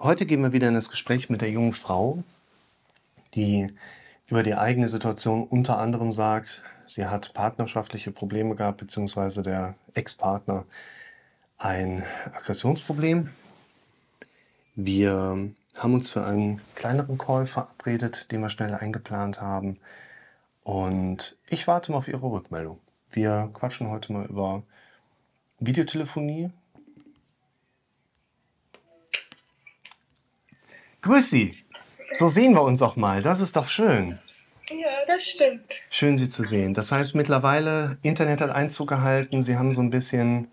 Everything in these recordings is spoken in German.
Heute gehen wir wieder in das Gespräch mit der jungen Frau, die über die eigene Situation unter anderem sagt, sie hat partnerschaftliche Probleme gehabt, beziehungsweise der Ex-Partner ein Aggressionsproblem. Wir haben uns für einen kleineren Call verabredet, den wir schnell eingeplant haben. Und ich warte mal auf Ihre Rückmeldung. Wir quatschen heute mal über Videotelefonie. Grüß Sie. So sehen wir uns auch mal. Das ist doch schön. Ja, das stimmt. Schön, Sie zu sehen. Das heißt, mittlerweile Internet hat Einzug gehalten. Sie haben so ein bisschen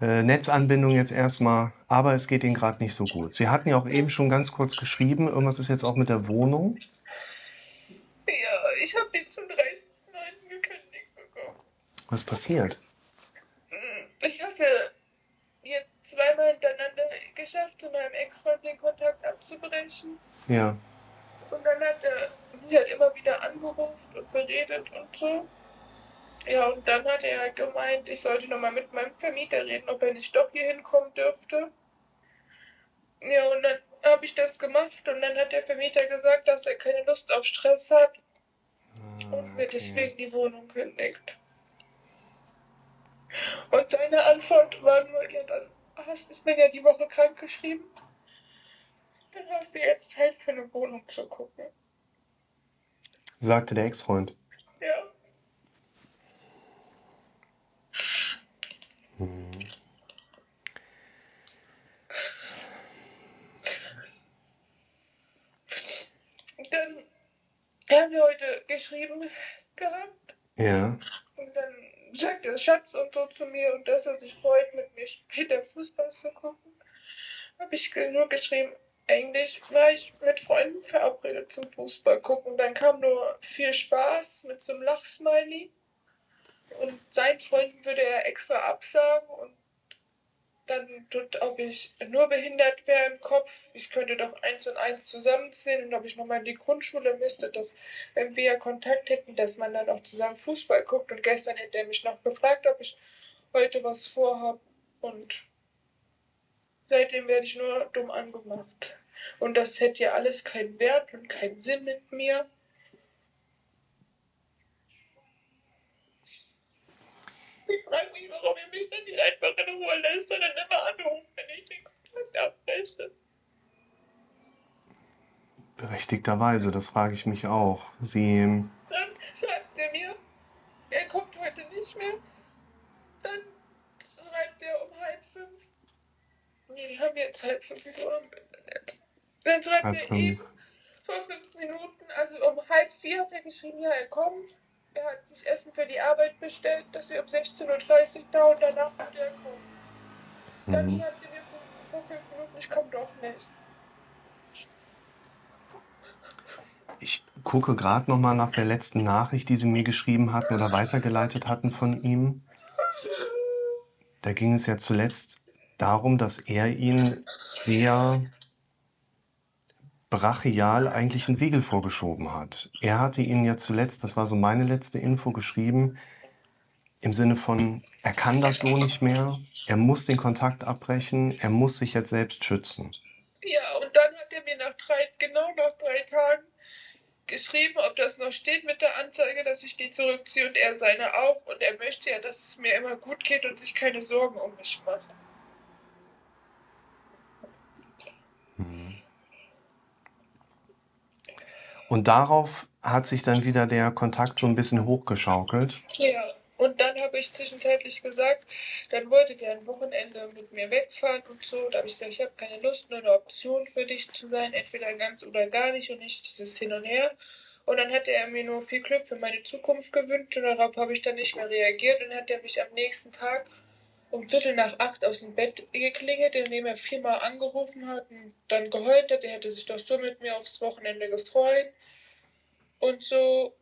äh, Netzanbindung jetzt erstmal, aber es geht Ihnen gerade nicht so gut. Sie hatten ja auch eben schon ganz kurz geschrieben, irgendwas ist jetzt auch mit der Wohnung. Ja, ich habe ihn zum 30.09. gekündigt bekommen. Was passiert? Ich hatte jetzt zweimal geschafft, zu meinem Ex-Freund den Kontakt abzubrechen. Ja. Und dann hat er mich halt immer wieder angerufen und beredet und so. Ja, und dann hat er halt gemeint, ich sollte nochmal mit meinem Vermieter reden, ob er nicht doch hier hinkommen dürfte. Ja, und dann habe ich das gemacht und dann hat der Vermieter gesagt, dass er keine Lust auf Stress hat und mir okay. deswegen die Wohnung kündigt. Und seine Antwort war nur, ja, dann hast ist mir ja die Woche krank geschrieben. Dann hast du jetzt Zeit für eine Wohnung zu gucken. Sagte der Ex-Freund. Ja. Hm. Dann haben wir heute geschrieben gehabt Ja. und dann sagt der Schatz und so zu mir und dass er sich freut, mit mir später Fußball zu gucken. Habe ich nur geschrieben, eigentlich war ich mit Freunden verabredet zum Fußball gucken. Dann kam nur viel Spaß mit so einem Lachsmiley. Und seinen Freunden würde er extra absagen und dann tut, ob ich nur behindert wäre im Kopf. Ich könnte doch eins und eins zusammenzählen und ob ich nochmal in die Grundschule müsste, dass wenn wir Kontakt hätten, dass man dann auch zusammen Fußball guckt. Und gestern hätte er mich noch gefragt, ob ich heute was vorhab. Und seitdem werde ich nur dumm angemacht. Und das hätte ja alles keinen Wert und keinen Sinn mit mir. Ich frage mich, warum ihr mich dann nicht einfach in Ruhe lässt, sondern immer anruft, wenn ich den Kontakt abbreche. Berechtigterweise, das frage ich mich auch. Sie. Dann schreibt er mir, er kommt heute nicht mehr. Dann schreibt er um halb fünf. Nee, wir haben jetzt halb fünf, Uhr denn? Dann schreibt Halb er fünf. eben vor fünf Minuten, also um halb vier hat er geschrieben, ja, er kommt. Er hat sich Essen für die Arbeit bestellt, dass wir um 16.30 Uhr da und danach wird er kommen. Dann Mhm. schreibt er mir vor, vor fünf Minuten, ich komme doch nicht. Ich gucke gerade noch mal nach der letzten Nachricht, die Sie mir geschrieben hatten oder weitergeleitet hatten von ihm. Da ging es ja zuletzt darum, dass er Ihnen sehr brachial eigentlich einen Riegel vorgeschoben hat. Er hatte Ihnen ja zuletzt, das war so meine letzte Info, geschrieben, im Sinne von, er kann das so nicht mehr, er muss den Kontakt abbrechen, er muss sich jetzt selbst schützen. Ja, und dann hat er mir nach drei, genau nach drei Tagen geschrieben, ob das noch steht mit der Anzeige, dass ich die zurückziehe und er seine auch. Und er möchte ja, dass es mir immer gut geht und sich keine Sorgen um mich macht. Und darauf hat sich dann wieder der Kontakt so ein bisschen hochgeschaukelt. Ja, und dann habe ich zwischenzeitlich gesagt, dann wollte der ein Wochenende mit mir wegfahren und so. Da habe ich gesagt, ich habe keine Lust, nur eine Option für dich zu sein, entweder ganz oder gar nicht und nicht dieses Hin und Her. Und dann hatte er mir nur viel Glück für meine Zukunft gewünscht und darauf habe ich dann nicht mehr reagiert und hat er mich am nächsten Tag um Viertel nach acht aus dem Bett geklingelt, indem er viermal angerufen hat und dann geheult hat. Er hätte sich doch so mit mir aufs Wochenende gefreut. Und so,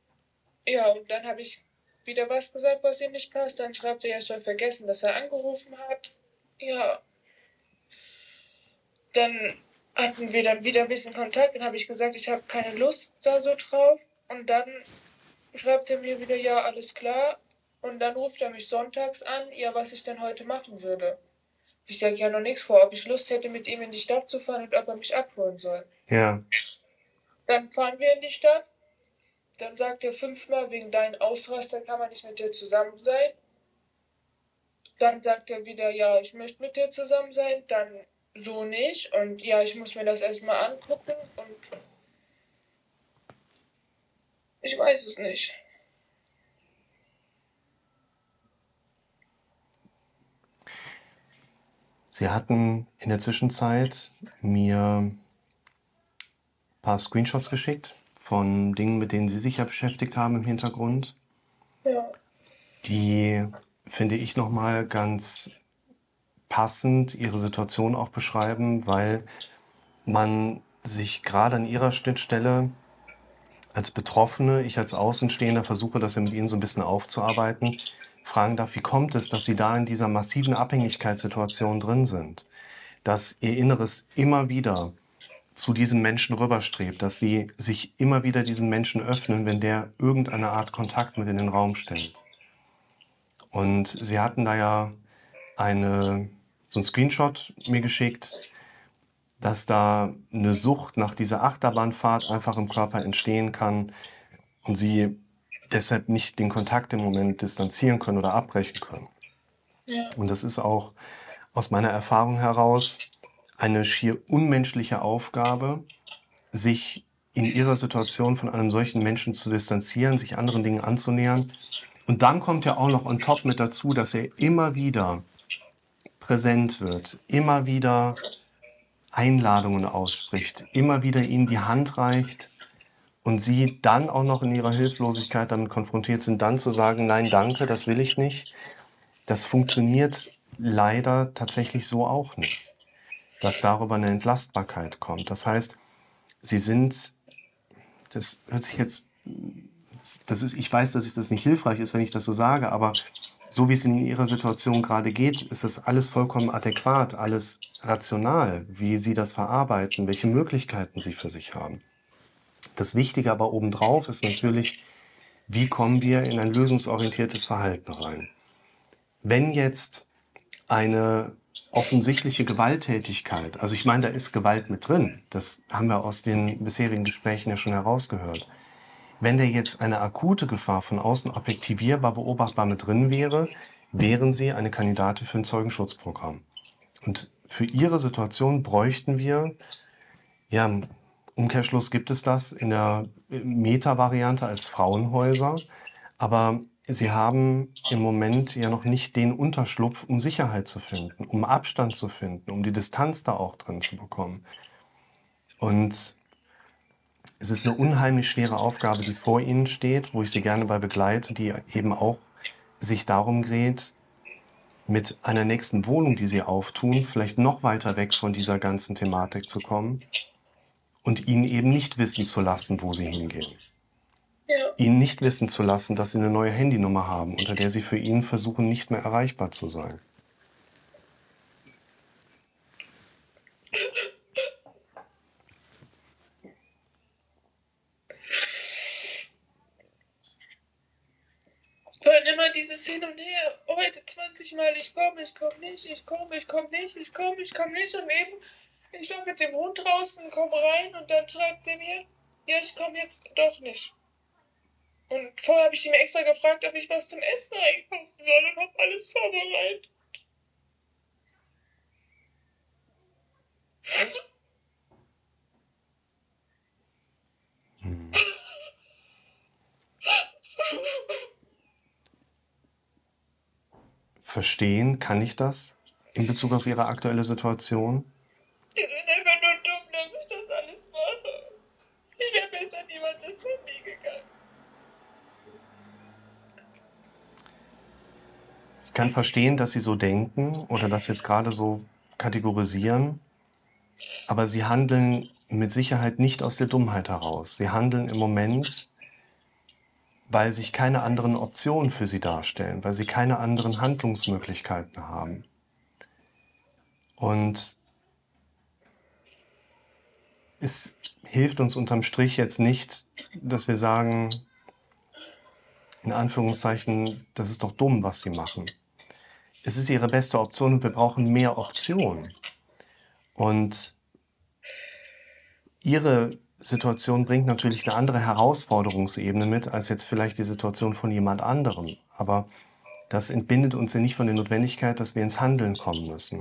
ja, und dann habe ich wieder was gesagt, was ihm nicht passt. Dann schreibt er, er soll vergessen, dass er angerufen hat. Ja. Dann hatten wir dann wieder ein bisschen Kontakt. Dann habe ich gesagt, ich habe keine Lust da so drauf. Und dann schreibt er mir wieder, ja, alles klar. Und dann ruft er mich sonntags an, ja, was ich denn heute machen würde. Ich sage ja noch nichts vor, ob ich Lust hätte, mit ihm in die Stadt zu fahren und ob er mich abholen soll. Ja. Dann fahren wir in die Stadt. Dann sagt er fünfmal, wegen deinen Ausraster kann man nicht mit dir zusammen sein. Dann sagt er wieder, ja, ich möchte mit dir zusammen sein. Dann so nicht. Und ja, ich muss mir das erstmal angucken. Und ich weiß es nicht. Sie hatten in der Zwischenzeit mir ein paar Screenshots geschickt von Dingen, mit denen Sie sich ja beschäftigt haben im Hintergrund. Ja. Die finde ich nochmal ganz passend Ihre Situation auch beschreiben, weil man sich gerade an Ihrer Schnittstelle als Betroffene, ich als Außenstehender versuche das ja mit Ihnen so ein bisschen aufzuarbeiten, fragen darf, wie kommt es, dass Sie da in dieser massiven Abhängigkeitssituation drin sind? Dass Ihr Inneres immer wieder zu diesem Menschen rüberstrebt, dass Sie sich immer wieder diesem Menschen öffnen, wenn der irgendeine Art Kontakt mit in den Raum stellt. Und Sie hatten da ja eine, so einen Screenshot mir geschickt, dass da eine Sucht nach dieser Achterbahnfahrt einfach im Körper entstehen kann und Sie deshalb nicht den Kontakt im Moment distanzieren können oder abbrechen können. Ja. Und das ist auch aus meiner Erfahrung heraus eine schier unmenschliche Aufgabe, sich in ihrer Situation von einem solchen Menschen zu distanzieren, sich anderen Dingen anzunähern. Und dann kommt ja auch noch on top mit dazu, dass er immer wieder präsent wird, immer wieder Einladungen ausspricht, immer wieder ihnen die Hand reicht, und sie dann auch noch in ihrer Hilflosigkeit damit konfrontiert sind, dann zu sagen, nein, danke, das will ich nicht, das funktioniert leider tatsächlich so auch nicht, dass darüber eine Entlastbarkeit kommt. Das heißt, sie sind, das hört sich jetzt, das ist, ich weiß, dass das nicht hilfreich ist, wenn ich das so sage, aber so wie es in ihrer Situation gerade geht, ist das alles vollkommen adäquat, alles rational, wie sie das verarbeiten, welche Möglichkeiten sie für sich haben. Das Wichtige aber obendrauf ist natürlich, wie kommen wir in ein lösungsorientiertes Verhalten rein? Wenn jetzt eine offensichtliche Gewalttätigkeit, also ich meine, da ist Gewalt mit drin, das haben wir aus den bisherigen Gesprächen ja schon herausgehört. Wenn da jetzt eine akute Gefahr von außen objektivierbar, beobachtbar mit drin wäre, wären Sie eine Kandidatin für ein Zeugenschutzprogramm. Und für Ihre Situation bräuchten wir ja, Umkehrschluss gibt es das in der Meta-Variante als Frauenhäuser, aber sie haben im Moment ja noch nicht den Unterschlupf, um Sicherheit zu finden, um Abstand zu finden, um die Distanz da auch drin zu bekommen. Und es ist eine unheimlich schwere Aufgabe, die vor Ihnen steht, wo ich Sie gerne bei begleite, die eben auch sich darum dreht, mit einer nächsten Wohnung, die Sie auftun, vielleicht noch weiter weg von dieser ganzen Thematik zu kommen und ihnen eben nicht wissen zu lassen, wo sie hingehen. Ja. Ihnen nicht wissen zu lassen, dass sie eine neue Handynummer haben, unter der sie für ihn versuchen, nicht mehr erreichbar zu sein. hören immer dieses Hin und Her. Heute 20 Mal, ich komme, ich komme nicht, ich komme, ich komme nicht, ich komme, ich komme nicht. Und eben ich war mit dem Hund draußen, komm rein und dann schreibt sie mir, ja, ich komme jetzt doch nicht. Und vorher habe ich sie mir extra gefragt, ob ich was zum Essen einkaufen soll und habe alles vorbereitet. Verstehen kann ich das in Bezug auf Ihre aktuelle Situation? Ich bin einfach nur dumm, dass ich das alles mache. Ich wäre besser niemals ins Handy gegangen. Ich kann verstehen, dass Sie so denken oder das jetzt gerade so kategorisieren, aber Sie handeln mit Sicherheit nicht aus der Dummheit heraus. Sie handeln im Moment, weil sich keine anderen Optionen für Sie darstellen, weil Sie keine anderen Handlungsmöglichkeiten haben. Und es hilft uns unterm Strich jetzt nicht, dass wir sagen, in Anführungszeichen, das ist doch dumm, was sie machen. Es ist ihre beste Option und wir brauchen mehr Optionen. Und ihre Situation bringt natürlich eine andere Herausforderungsebene mit als jetzt vielleicht die Situation von jemand anderem. Aber das entbindet uns ja nicht von der Notwendigkeit, dass wir ins Handeln kommen müssen.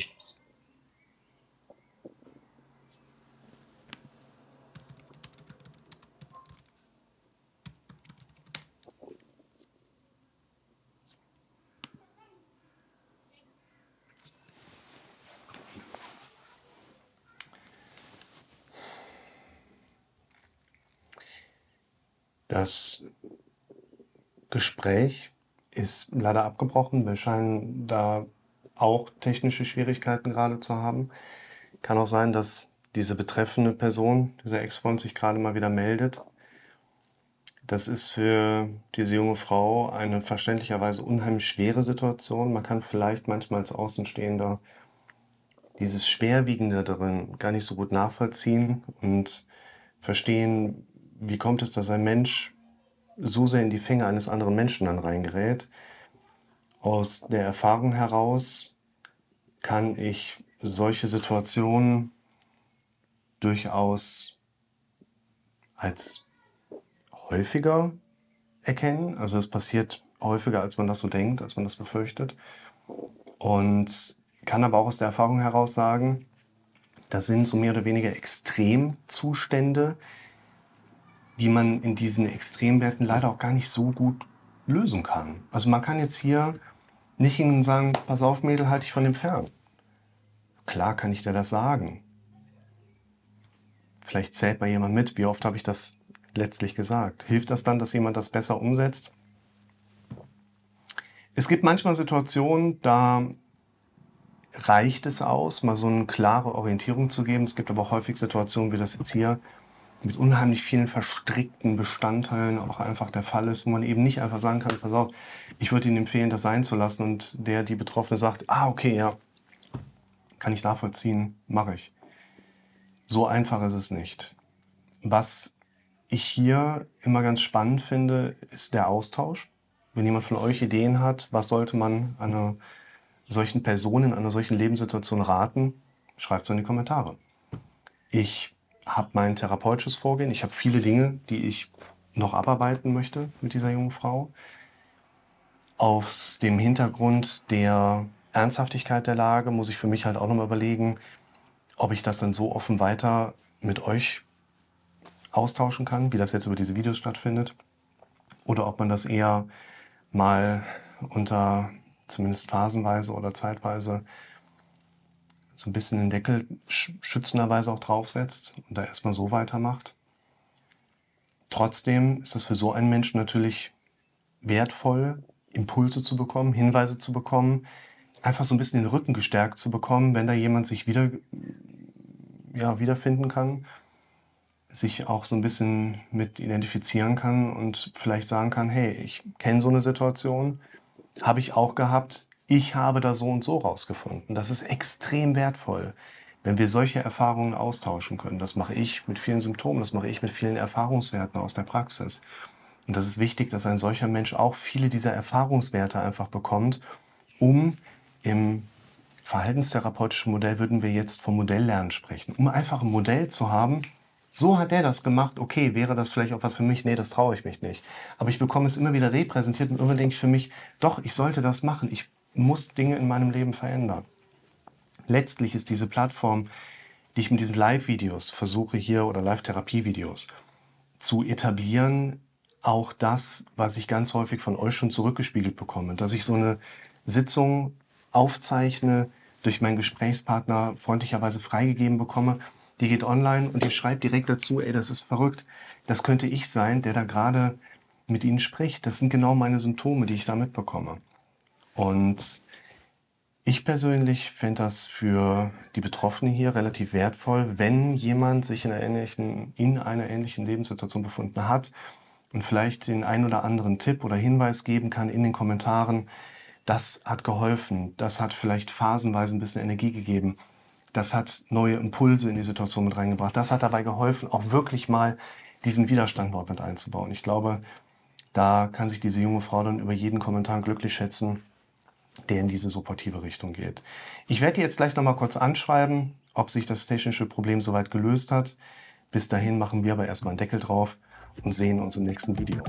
Das Gespräch ist leider abgebrochen. Wir scheinen da auch technische Schwierigkeiten gerade zu haben. Kann auch sein, dass diese betreffende Person, dieser Ex-Freund, sich gerade mal wieder meldet. Das ist für diese junge Frau eine verständlicherweise unheimlich schwere Situation. Man kann vielleicht manchmal als Außenstehender dieses Schwerwiegende darin gar nicht so gut nachvollziehen und verstehen, wie kommt es, dass ein Mensch so sehr in die Finger eines anderen Menschen dann reingerät? Aus der Erfahrung heraus kann ich solche Situationen durchaus als häufiger erkennen. Also es passiert häufiger, als man das so denkt, als man das befürchtet. Und kann aber auch aus der Erfahrung heraus sagen, das sind so mehr oder weniger Extremzustände, die man in diesen Extremwerten leider auch gar nicht so gut lösen kann. Also man kann jetzt hier nicht und sagen, pass auf Mädel, halte ich von dem fern. Klar kann ich dir das sagen. Vielleicht zählt mal jemand mit, wie oft habe ich das letztlich gesagt. Hilft das dann, dass jemand das besser umsetzt? Es gibt manchmal Situationen, da reicht es aus, mal so eine klare Orientierung zu geben. Es gibt aber häufig Situationen, wie das jetzt hier, mit unheimlich vielen verstrickten Bestandteilen auch einfach der Fall ist, wo man eben nicht einfach sagen kann, pass auf, ich würde Ihnen empfehlen, das sein zu lassen und der, die Betroffene sagt, ah, okay, ja, kann ich nachvollziehen, mache ich. So einfach ist es nicht. Was ich hier immer ganz spannend finde, ist der Austausch. Wenn jemand von euch Ideen hat, was sollte man einer solchen Person in einer solchen Lebenssituation raten, schreibt es in die Kommentare. Ich habe mein therapeutisches Vorgehen. Ich habe viele Dinge, die ich noch abarbeiten möchte mit dieser jungen Frau. Aus dem Hintergrund der Ernsthaftigkeit der Lage muss ich für mich halt auch nochmal überlegen, ob ich das dann so offen weiter mit euch austauschen kann, wie das jetzt über diese Videos stattfindet. Oder ob man das eher mal unter zumindest phasenweise oder zeitweise so ein bisschen den Deckel schützenderweise auch draufsetzt und da erstmal so weitermacht. Trotzdem ist es für so einen Menschen natürlich wertvoll, Impulse zu bekommen, Hinweise zu bekommen, einfach so ein bisschen den Rücken gestärkt zu bekommen, wenn da jemand sich wieder, ja, wiederfinden kann, sich auch so ein bisschen mit identifizieren kann und vielleicht sagen kann, hey, ich kenne so eine Situation, habe ich auch gehabt, ich habe da so und so rausgefunden. Das ist extrem wertvoll, wenn wir solche Erfahrungen austauschen können. Das mache ich mit vielen Symptomen, das mache ich mit vielen Erfahrungswerten aus der Praxis. Und das ist wichtig, dass ein solcher Mensch auch viele dieser Erfahrungswerte einfach bekommt, um im verhaltenstherapeutischen Modell würden wir jetzt vom Modelllernen sprechen, um einfach ein Modell zu haben, so hat der das gemacht, okay, wäre das vielleicht auch was für mich? Nee, das traue ich mich nicht. Aber ich bekomme es immer wieder repräsentiert und immer denke ich für mich, doch, ich sollte das machen. Ich muss Dinge in meinem Leben verändern. Letztlich ist diese Plattform, die ich mit diesen Live-Videos versuche hier oder Live-Therapie-Videos zu etablieren, auch das, was ich ganz häufig von euch schon zurückgespiegelt bekomme, dass ich so eine Sitzung aufzeichne, durch meinen Gesprächspartner freundlicherweise freigegeben bekomme. Die geht online und ihr schreibt direkt dazu, ey, das ist verrückt. Das könnte ich sein, der da gerade mit Ihnen spricht. Das sind genau meine Symptome, die ich da mitbekomme. Und ich persönlich fände das für die Betroffenen hier relativ wertvoll, wenn jemand sich in einer ähnlichen, in einer ähnlichen Lebenssituation befunden hat und vielleicht den einen oder anderen Tipp oder Hinweis geben kann in den Kommentaren. Das hat geholfen, das hat vielleicht phasenweise ein bisschen Energie gegeben, das hat neue Impulse in die Situation mit reingebracht, das hat dabei geholfen, auch wirklich mal diesen Widerstand dort mit einzubauen. Ich glaube, da kann sich diese junge Frau dann über jeden Kommentar glücklich schätzen der in diese supportive Richtung geht. Ich werde die jetzt gleich nochmal kurz anschreiben, ob sich das technische Problem soweit gelöst hat. Bis dahin machen wir aber erstmal einen Deckel drauf und sehen uns im nächsten Video.